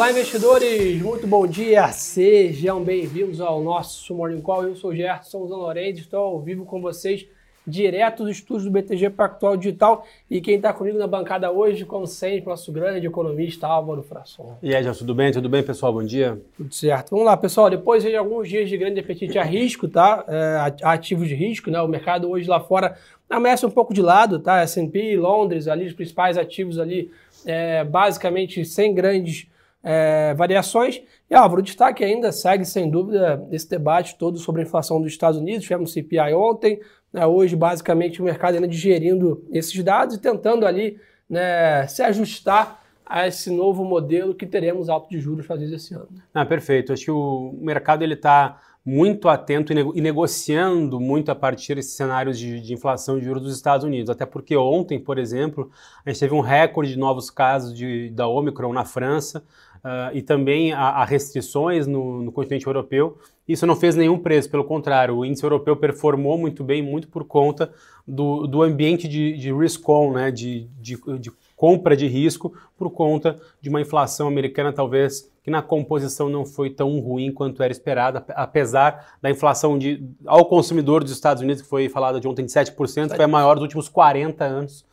Olá, investidores! Muito bom dia! Sejam bem-vindos ao nosso Morning Call. Eu sou o Gerson Zanorenzi, estou ao vivo com vocês, direto dos estudos do BTG Pactual Digital. E quem está comigo na bancada hoje, como sempre, nosso grande economista Álvaro Frasson. E aí, Gerson, tudo bem? Tudo bem, pessoal? Bom dia. Tudo certo. Vamos lá, pessoal. Depois de alguns dias de grande apetite a risco, tá? É, ativos de risco, né? O mercado hoje lá fora ameaça um pouco de lado, tá? S&P, Londres, ali os principais ativos ali, é, basicamente sem grandes é, variações. E Álvaro, o destaque ainda segue, sem dúvida, esse debate todo sobre a inflação dos Estados Unidos. Tivemos CPI ontem, né, hoje, basicamente, o mercado ainda digerindo esses dados e tentando ali né, se ajustar a esse novo modelo que teremos alto de juros fazer esse ano. Ah, perfeito. Acho que o mercado ele está muito atento e negociando muito a partir desses cenários de, de, inflação de juros dos Estados Unidos. Até porque ontem, por exemplo, a gente teve um recorde de novos casos de, da Omicron na França uh, e também há, restrições no, no, continente europeu. Isso não fez nenhum preço, pelo contrário, o índice europeu performou muito bem, muito por conta do, do ambiente de, de risk-on, né, de, de, de compra de risco, por conta de uma inflação americana talvez que na composição não foi tão ruim quanto era esperada, apesar da inflação de, ao consumidor dos Estados Unidos, que foi falada de ontem de 7%, foi a maior dos últimos 40 anos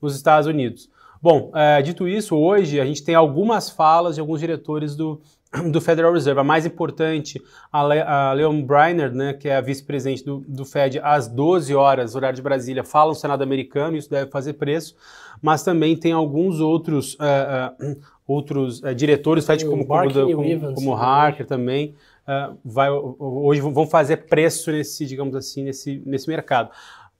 nos Estados Unidos. Bom, é, dito isso, hoje a gente tem algumas falas de alguns diretores do, do Federal Reserve. A mais importante, a, Le, a Leon Breiner, né, que é a vice-presidente do, do Fed, às 12 horas, horário de Brasília, fala no Senado americano, isso deve fazer preço, mas também tem alguns outros, uh, uh, outros uh, diretores, Fed, como, como, como, como Harker também, vai, hoje vão fazer preço nesse, digamos assim, nesse, nesse mercado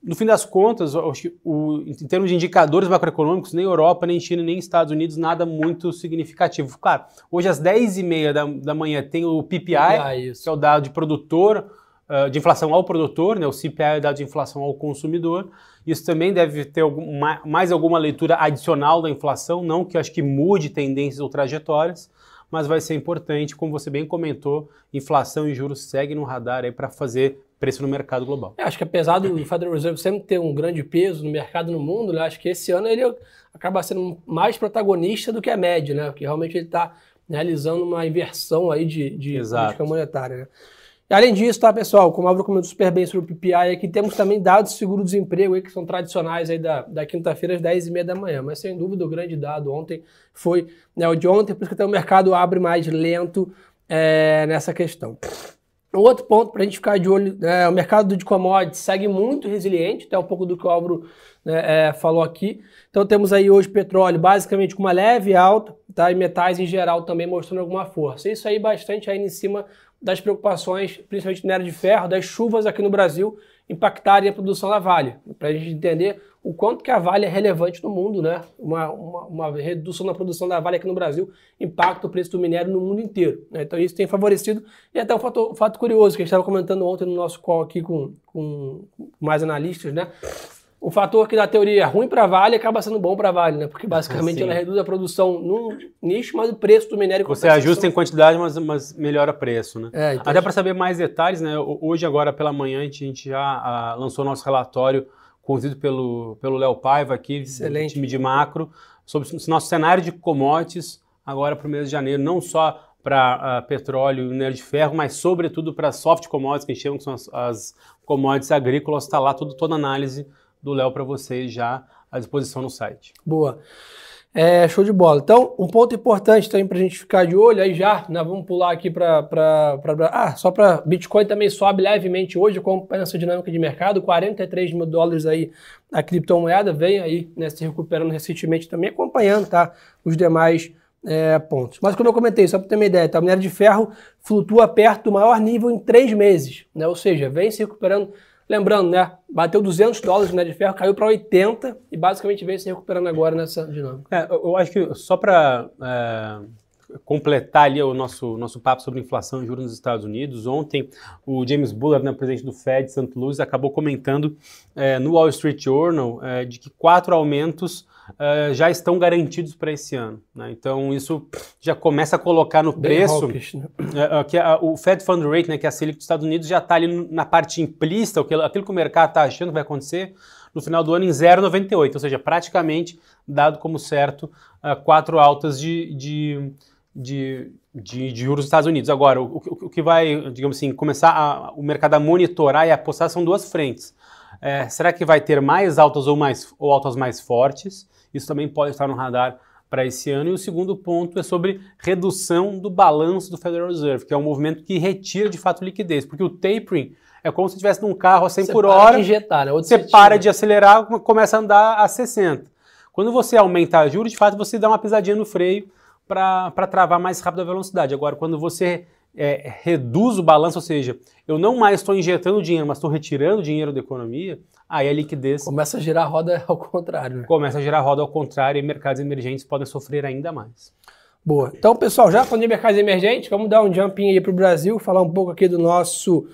no fim das contas, o, em termos de indicadores macroeconômicos, nem Europa, nem China, nem Estados Unidos, nada muito significativo. Claro, hoje às 10h30 da, da manhã tem o PPI, PPI que é o dado de produtor, uh, de inflação ao produtor, né? o CPI é o dado de inflação ao consumidor. Isso também deve ter algum, mais alguma leitura adicional da inflação, não que eu acho que mude tendências ou trajetórias, mas vai ser importante, como você bem comentou, inflação e juros seguem no radar aí para fazer preço no mercado global. Eu acho que apesar do Federal Reserve sempre ter um grande peso no mercado no mundo, né, acho que esse ano ele acaba sendo mais protagonista do que a média, né? Porque realmente ele está realizando uma inversão aí de, de política monetária. Né? E além disso, tá, pessoal, como a Álvaro comentou super bem sobre o PPI, aqui temos também dados de seguro-desemprego aí, que são tradicionais aí da, da quinta-feira às 10h30 da manhã. Mas sem dúvida o grande dado ontem foi né, o de ontem, por isso que até o mercado abre mais lento é, nessa questão. Outro ponto para a gente ficar de olho, é, o mercado de commodities segue muito resiliente, até um pouco do que o Álvaro né, é, falou aqui. Então temos aí hoje petróleo basicamente com uma leve alta, tá? e metais em geral também mostrando alguma força. Isso aí bastante ainda em cima das preocupações, principalmente área de ferro, das chuvas aqui no Brasil impactarem a produção da Vale. Para a gente entender o quanto que a Vale é relevante no mundo, né? Uma, uma, uma, redução na produção da Vale aqui no Brasil impacta o preço do minério no mundo inteiro. Né? Então isso tem favorecido. E até um fato, fato curioso que a gente estava comentando ontem no nosso call aqui com, com mais analistas, né? o fator que na teoria é ruim para a Vale acaba sendo bom para a Vale, né? Porque basicamente ela reduz a produção num nicho, mas o preço do minério... Você ajusta em quantidade, mas, mas melhora preço, né? É, então Até para saber mais detalhes, né? Hoje, agora pela manhã, a gente já a, lançou nosso relatório conduzido pelo pelo Léo Paiva aqui, Excelente. time de macro, sobre o nosso cenário de commodities agora para o mês de janeiro, não só para uh, ah, petróleo e minério de ferro, mas sobretudo para soft commodities, que a gente chama que são as, as commodities agrícolas, está lá tudo, toda a análise do Léo para vocês já à disposição no site. Boa. É, show de bola. Então, um ponto importante também para a gente ficar de olho, aí já, né, vamos pular aqui para. Ah, só para Bitcoin também sobe levemente hoje, acompanhando essa dinâmica de mercado, 43 mil dólares aí a criptomoeda, vem aí né, se recuperando recentemente também, acompanhando tá, os demais é, pontos. Mas como eu comentei, só para ter uma ideia, tá, o minério de ferro flutua perto do maior nível em três meses, né, ou seja, vem se recuperando Lembrando, né? Bateu 200 dólares né, de ferro, caiu para 80 e basicamente vem se recuperando agora nessa dinâmica. É, eu acho que só para é, completar ali o nosso, nosso papo sobre inflação e juros nos Estados Unidos, ontem o James Bullard, né, presidente do Fed de St. Louis, acabou comentando é, no Wall Street Journal é, de que quatro aumentos uh, já estão garantidos para esse ano. Né? Então isso já começa a colocar no Bem preço hawkish, né? uh, que a, o Fed Fund Rate, né, que é a Selic dos Estados Unidos, já está ali na parte implícita, aquilo, aquilo que o mercado está achando que vai acontecer no final do ano em 0,98, ou seja, praticamente dado como certo uh, quatro altas de, de de, de, de, juros dos Estados Unidos. Agora, o, o, o que vai, digamos assim, começar a, o mercado a monitorar e apostar são duas frentes. É, será que vai ter mais altas ou, mais, ou altas mais fortes? Isso também pode estar no radar para esse ano. E o segundo ponto é sobre redução do balanço do Federal Reserve, que é um movimento que retira de fato liquidez, porque o tapering é como se estivesse num carro a 100 você por hora, injetar, né? você para de acelerar, começa a andar a 60. Quando você aumenta a juros, de fato você dá uma pisadinha no freio para travar mais rápido a velocidade. Agora, quando você é, reduz o balanço, ou seja, eu não mais estou injetando dinheiro, mas estou retirando dinheiro da economia, aí a liquidez. Começa a girar a roda ao contrário. Né? Começa a girar a roda ao contrário e mercados emergentes podem sofrer ainda mais. Boa. Então, pessoal, já falando de mercados emergentes, vamos dar um jumping aí para o Brasil, falar um pouco aqui do nosso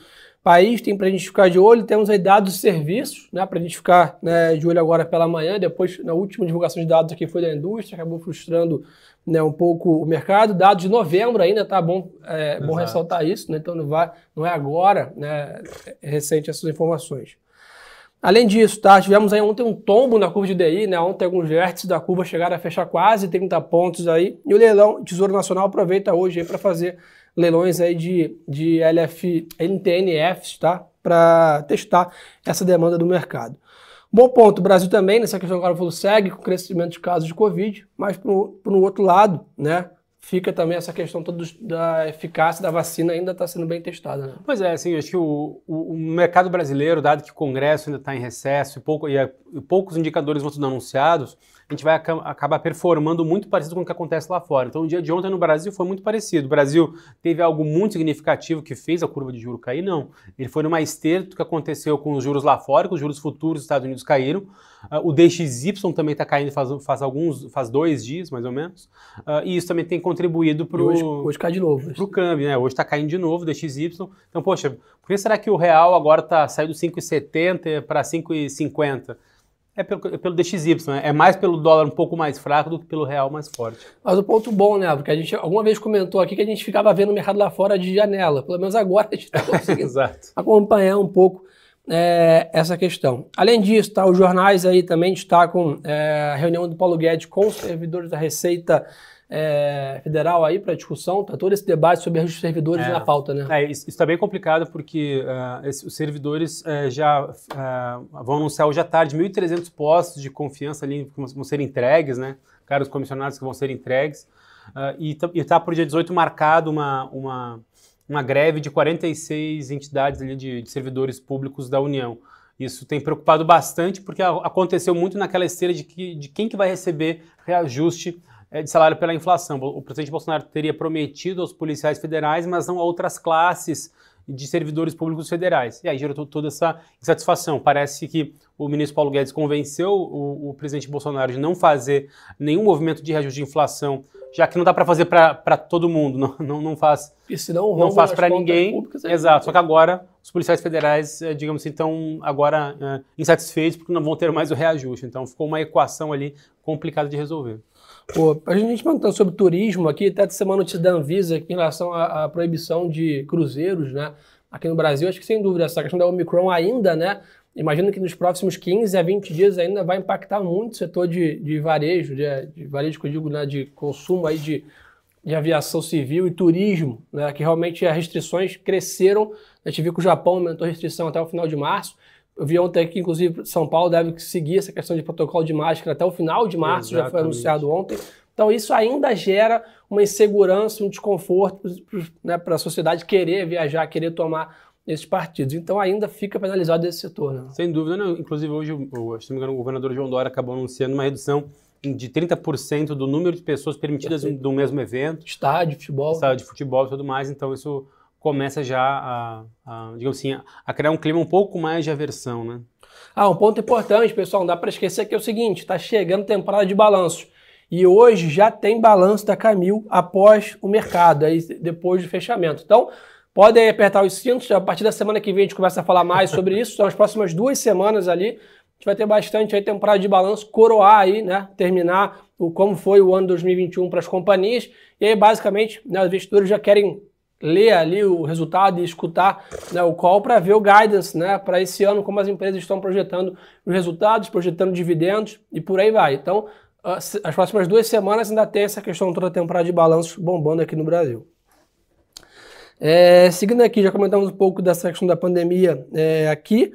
país. Tem para a gente ficar de olho. Temos aí dados de serviços, né, para a gente ficar né, de olho agora pela manhã. Depois, na última divulgação de dados aqui foi da indústria, acabou frustrando né, um pouco o mercado. Dados de novembro ainda, tá bom, é, bom ressaltar isso, né, então não, vai, não é agora, né, é recente essas informações. Além disso, tá, tivemos aí ontem um tombo na curva de DI, né, ontem alguns vértices da curva chegaram a fechar quase 30 pontos aí, e o leilão Tesouro Nacional aproveita hoje para fazer leilões aí de, de LF, NTNFs, tá, para testar essa demanda do mercado. Bom ponto, o Brasil também, nessa questão que o falou, segue com o crescimento de casos de Covid, mas para o outro lado, né, fica também essa questão toda da eficácia da vacina ainda está sendo bem testada. Né? Pois é, assim, acho que o, o, o, mercado brasileiro, dado que o Congresso ainda está em recesso e, pouco, e, a, e poucos indicadores vão sendo anunciados, a gente vai acabar performando muito parecido com o que acontece lá fora. Então, o dia de ontem no Brasil foi muito parecido. O Brasil teve algo muito significativo que fez a curva de juros cair? Não. Ele foi numa esteira do que aconteceu com os juros lá fora, que os juros futuros dos Estados Unidos caíram. Uh, o DXY também está caindo faz, faz, alguns, faz dois dias, mais ou menos. Uh, e isso também tem contribuído para o... Hoje, hoje cai de novo. Para o câmbio, né? Hoje está caindo de novo o DXY. Então, poxa, por que será que o real agora está saindo 5,70 para 5,50? É pelo, é pelo DXY, né? é mais pelo dólar um pouco mais fraco do que pelo real mais forte. Mas o ponto bom, né, porque a gente alguma vez comentou aqui que a gente ficava vendo o mercado lá fora de janela, pelo menos agora a gente está conseguindo acompanhar um pouco é, essa questão. Além disso, tá, os jornais aí também destacam é, a reunião do Paulo Guedes com os servidores da Receita é, federal aí para discussão, tá todo esse debate sobre os servidores é, na pauta, né? É, isso está bem complicado porque uh, esse, os servidores uh, já uh, vão anunciar hoje à tarde 1.300 postos de confiança ali que vão ser entregues, né? Caros comissionados que vão ser entregues. e está por dia 18 marcado uma, uma, uma greve de 46 entidades de, de servidores públicos da União. Isso tem preocupado bastante porque aconteceu muito naquela esteira de, que, de quem que vai receber reajuste é, de salário pela inflação. O presidente Bolsonaro teria prometido aos policiais federais, mas não a outras classes de servidores públicos federais. E aí gerou toda essa insatisfação. Parece que o ministro Paulo Guedes convenceu o, o presidente Bolsonaro de não fazer nenhum movimento de reajuste de inflação, já que não dá para fazer para todo mundo, não, não, não faz, não faz para ninguém. Públicas, é Exato, só que agora os policiais federais, é, digamos assim, estão agora é, insatisfeitos porque não vão ter mais o reajuste. Então ficou uma equação ali complicada de resolver. Pô, a gente perguntando sobre turismo aqui, até essa semana notícia da Anvisa aqui em relação à, à, proibição de cruzeiros, né? Aqui no Brasil, acho que sem dúvida, essa questão da Omicron ainda, né? Imagino que nos próximos 15 a 20 dias ainda vai impactar muito o setor de, de varejo, de, de varejo que eu digo, né? De consumo aí de, de aviação civil e turismo, né? Que realmente as restrições cresceram. A gente viu que o Japão aumentou a restrição até o final de março. Eu vi ontem que, inclusive, São Paulo deve seguir essa questão de protocolo de máscara até o final de março, Exatamente. já foi anunciado ontem. Então, isso ainda gera uma insegurança, um desconforto né, para a sociedade querer viajar, querer tomar esses partidos. Então, ainda fica penalizado esse setor. Né? Sem dúvida. Não. Inclusive, hoje, o, se não me engano, o governador João Dória acabou anunciando uma redução de 30% do número de pessoas permitidas no mesmo evento. Estádio, futebol. Estádio de futebol e tudo mais. Então, isso começa já a, a, digamos assim, a criar um clima um pouco mais de aversão, né? Ah, um ponto importante, pessoal, não dá para esquecer que é o seguinte, está chegando temporada de balanços. E hoje já tem balanço da Camil após o mercado, aí depois do fechamento. Então, podem apertar os cintos, a partir da semana que vem a gente começa a falar mais sobre isso, são as próximas duas semanas ali, a gente vai ter bastante aí temporada de balanço, coroar aí, né, terminar o como foi o ano 2021 para as companhias, e aí basicamente né, os investidores já querem ler ali o resultado e escutar né, o call para ver o guidance né, para esse ano, como as empresas estão projetando os resultados, projetando dividendos e por aí vai. Então, as próximas duas semanas ainda tem essa questão toda a temporada de balanços bombando aqui no Brasil. É, seguindo aqui, já comentamos um pouco dessa questão da pandemia é, aqui.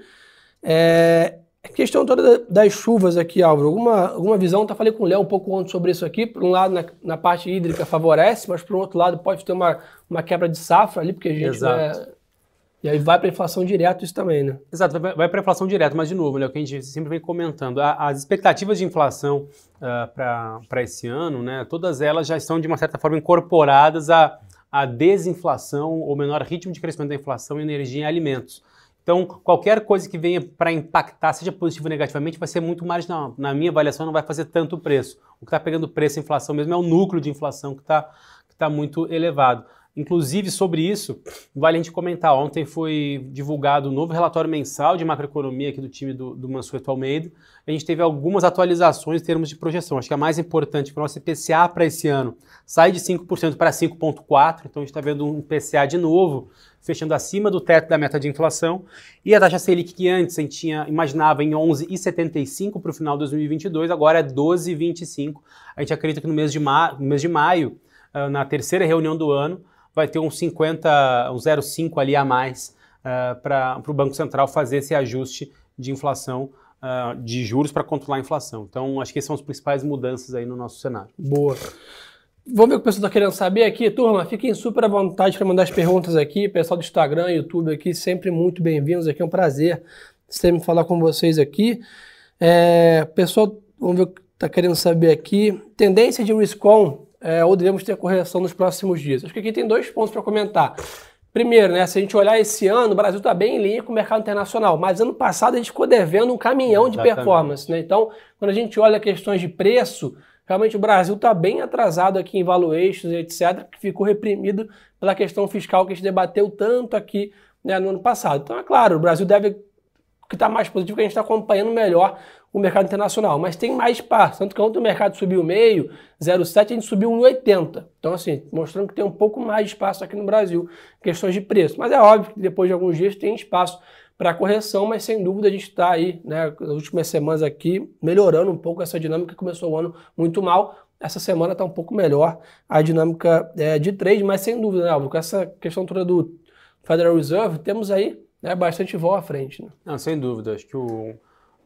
É, a questão toda das chuvas aqui, Álvaro, alguma, alguma visão? Tá falei com o Léo um pouco antes sobre isso aqui. Por um lado, na, na parte hídrica favorece, mas por outro lado pode ter uma, uma quebra de safra ali, porque a gente. Né, e aí vai para inflação direto isso também, né? Exato, vai, vai para inflação direto, mas de novo, né, o que a gente sempre vem comentando, a, as expectativas de inflação uh, ah, para esse ano, né, todas elas já estão de uma certa forma incorporadas à, à desinflação ou menor ritmo de crescimento da inflação em energia e alimentos. Então, qualquer coisa que venha para impactar, seja positivo ou negativamente, vai ser muito marginal. Na minha avaliação, não vai fazer tanto preço. O que está pegando preço inflação mesmo é o núcleo de inflação que está tá muito elevado. Inclusive, sobre isso, vale a gente comentar. Ontem foi divulgado o um novo relatório mensal de macroeconomia aqui do time do, do Mansueto Almeida. A gente teve algumas atualizações em termos de projeção. Acho que a mais importante para o nosso IPCA para esse ano sai de 5% para 5,4%. Então, a gente está vendo um IPCA de novo fechando acima do teto da meta de inflação. E a taxa Selic, que antes a gente tinha, imaginava em 11,75 para o final de 2022, agora é 12,25. A gente acredita que no mês de, ma no mês de maio, ah, na terceira reunião do ano, vai ter uns 50, um 0,5 ali a mais uh, para o Banco Central fazer esse ajuste de inflação uh, de juros para controlar a inflação. Então, acho que essas são as principais mudanças aí no nosso cenário. Boa. Vamos ver o que o pessoal está querendo saber aqui. Turma, fiquem super à vontade para mandar as perguntas aqui. Pessoal do Instagram, YouTube aqui, sempre muito bem-vindos aqui. É um prazer sempre falar com vocês aqui. É, pessoal, vamos ver o que está querendo saber aqui. Tendência de risk-on é, ou devemos ter correção nos próximos dias? Acho que aqui tem dois pontos para comentar. Primeiro, né, se a gente olhar esse ano, o Brasil está bem em linha com o mercado internacional, mas ano passado a gente ficou devendo um caminhão de performance. Né? Então, quando a gente olha questões de preço, realmente o Brasil está bem atrasado aqui em valuations, etc., que ficou reprimido pela questão fiscal que a gente debateu tanto aqui né, no ano passado. Então, é claro, o Brasil deve que está mais positivo, que a gente está acompanhando melhor o mercado internacional, mas tem mais espaço. Tanto que ontem o mercado subiu meio, 0,7, a gente subiu 1,80. Então, assim, mostrando que tem um pouco mais de espaço aqui no Brasil, questões de preço. Mas é óbvio que depois de alguns dias tem espaço para correção, mas sem dúvida a gente está aí, né, nas últimas semanas aqui, melhorando um pouco essa dinâmica que começou o ano muito mal. Essa semana está um pouco melhor a dinâmica é, de trade, mas sem dúvida, né, Álvaro, com essa questão toda do Federal Reserve, temos aí né, bastante voo à frente. Né? Não, sem dúvida. Acho que o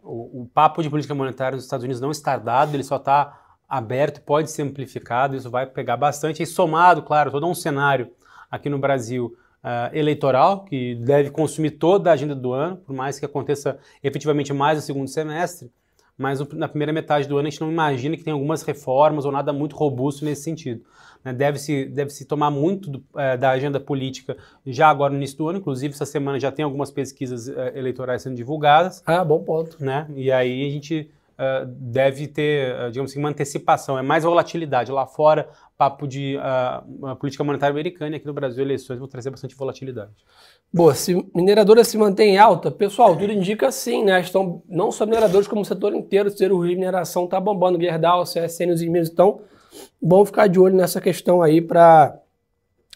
o, o papo de política monetária nos Estados Unidos não está dado, ele só está aberto, pode ser amplificado, isso vai pegar bastante. E somado, claro, todo um cenário aqui no Brasil uh, eleitoral, que deve consumir toda a agenda do ano, por mais que aconteça efetivamente mais no segundo semestre, mas na primeira metade do ano a gente não imagina que tem algumas reformas ou nada muito robusto nesse sentido. Né? Deve-se deve -se tomar muito do, é, da agenda política já agora no início do ano, inclusive essa semana já tem algumas pesquisas é, eleitorais sendo divulgadas. Ah, bom ponto. Né? E aí a gente uh, deve ter, digamos assim, uma antecipação, é mais volatilidade. Lá fora, papo de uh, política monetária americana e aqui no Brasil eleições vão trazer bastante volatilidade. Boa, se mineradora se mantém alta, pessoal, tudo indica sim, né? Estão não só mineradores, como o setor inteiro, o rio de mineração está bombando, Gerdau, CSN, os e estão bom ficar de olho nessa questão aí para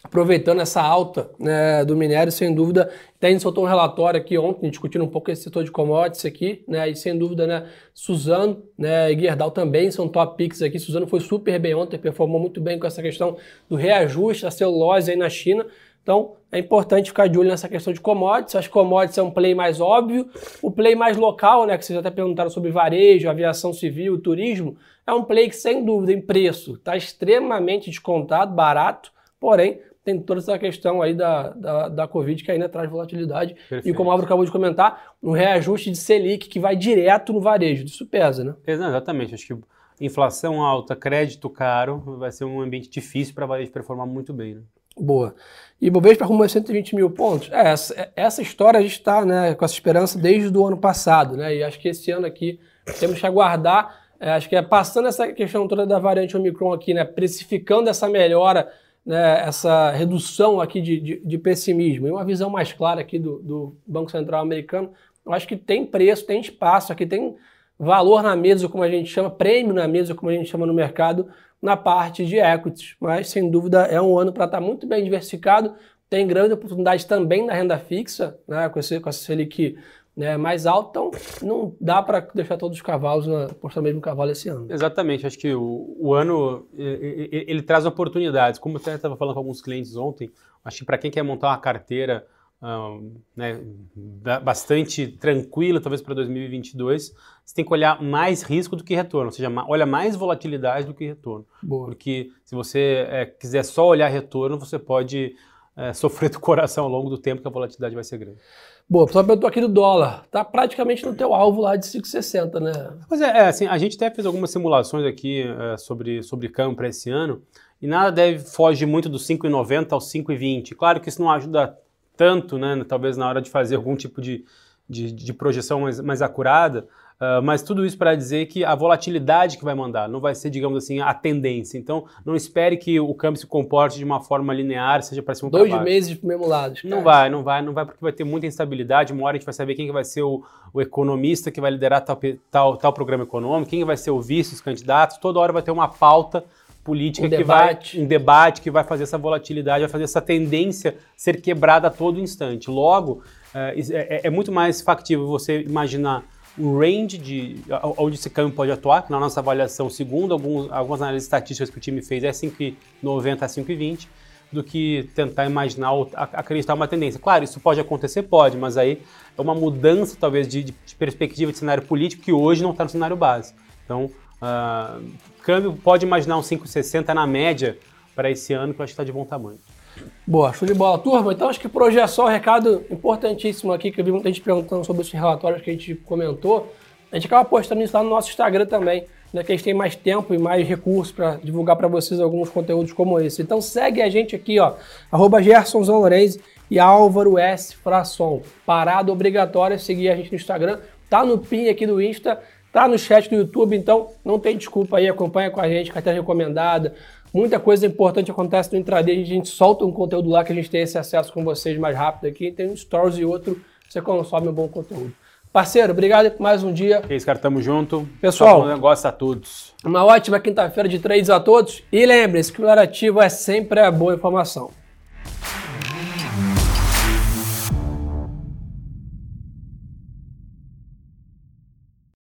aproveitando essa alta né, do minério, sem dúvida, até soltou um relatório aqui ontem, discutindo um pouco esse setor de commodities aqui, né, e sem dúvida, né, Suzano né, e Gerdau também são top picks aqui, Suzano foi super bem ontem, performou muito bem com essa questão do reajuste da celulose aí na China, então, é importante ficar de olho nessa questão de commodities. As commodities é um play mais óbvio. O play mais local, né, que vocês até perguntaram sobre varejo, aviação civil, turismo, é um play que, sem dúvida, em preço, está extremamente descontado, barato, porém, tem toda essa questão aí da, da, da Covid que ainda traz volatilidade. Perfeito. E como o Álvaro acabou de comentar, um reajuste de Selic que vai direto no varejo. Isso pesa, né? Exatamente. Acho que inflação alta, crédito caro, vai ser um ambiente difícil para o varejo performar muito bem. Né? Boa. E Bovespa arrumou 120 mil pontos. É, essa, essa história a gente está né, com essa esperança desde o ano passado, né? E acho que esse ano aqui temos que aguardar. É, acho que é passando essa questão toda da variante Omicron aqui, né? Precificando essa melhora, né, essa redução aqui de, de, de, pessimismo e uma visão mais clara aqui do, do Banco Central americano. Eu acho que tem preço, tem espaço, aqui tem valor na mesa, como a gente chama, prêmio na mesa, como a gente chama no mercado, na parte de equities. Mas, sem dúvida, é um ano para estar tá muito bem diversificado. Tem grande oportunidade também na renda fixa, né, com, esse, com essa Selic né, mais alto, então não dá para deixar todos os cavalos na postar mesmo cavalo esse ano. Exatamente, acho que o, o ano ele, ele, traz oportunidades. Como eu estava falando com alguns clientes ontem, acho que para quem quer montar uma carteira um, né, bastante tranquila, talvez para 2022, você tem que olhar mais risco do que retorno, ou seja, olha mais volatilidade do que retorno. Boa. Porque se você é, quiser só olhar retorno, você pode é, sofrer do coração ao longo do tempo que a volatilidade vai ser grande. Boa, só perguntou aqui do dólar. Tá praticamente no teu alvo lá de 5,60, né? Pois é, é, assim, a gente até fez algumas simulações aqui é, sobre, sobre câmbio para esse ano e nada deve fugir muito dos 5,90 aos 5,20. Claro que isso não ajuda tanto, né, talvez na hora de fazer algum tipo de, de, de projeção mais, mais acurada, uh, mas tudo isso para dizer que a volatilidade que vai mandar não vai ser, digamos assim, a tendência. Então, não espere que o câmbio se comporte de uma forma linear, seja para cima ou para baixo. Dois meses de mesmo lado. Não vai, não vai, não vai, porque vai ter muita instabilidade. Uma hora a gente vai saber quem que vai ser o, o economista que vai liderar tal, tal, tal programa econômico, quem vai ser o vice, os candidatos. Toda hora vai ter uma pauta política um que debate. vai um debate que vai fazer essa volatilidade, vai fazer essa tendência ser quebrada a todo instante. Logo, é, é, é muito mais factível você imaginar o range de onde esse câmbio pode atuar, que na nossa avaliação, segundo alguns, algumas análises estatísticas que o time fez, é 5,90 a 5,20, do que tentar imaginar ou acreditar uma tendência. Claro, isso pode acontecer, pode, mas aí é uma mudança talvez de, de perspectiva de cenário político que hoje não está no cenário base. Então, Uh, câmbio pode imaginar um 5,60 na média para esse ano, que eu acho que está de bom tamanho. Boa, show de bola. Turma, então acho que por hoje é só um recado importantíssimo aqui, que eu vi muita gente perguntando sobre esses relatórios que a gente comentou. A gente acaba postando isso lá no nosso Instagram também, né, que a gente tem mais tempo e mais recursos para divulgar para vocês alguns conteúdos como esse. Então segue a gente aqui, ó, arroba e Álvaro S. Frasson. Parada obrigatória seguir a gente no Instagram. Tá no pin aqui do Insta. Tá no chat do YouTube, então não tem desculpa aí, acompanha com a gente, carteira recomendada. Muita coisa importante acontece no intraday, a gente solta um conteúdo lá que a gente tem esse acesso com vocês mais rápido aqui. Tem um stories e outro, você consome um bom conteúdo. Parceiro, obrigado por mais um dia. É isso, cara, tamo junto. Pessoal, um negócio a todos. Uma ótima quinta-feira de trades a todos. E lembre-se que o ativo é sempre a boa informação.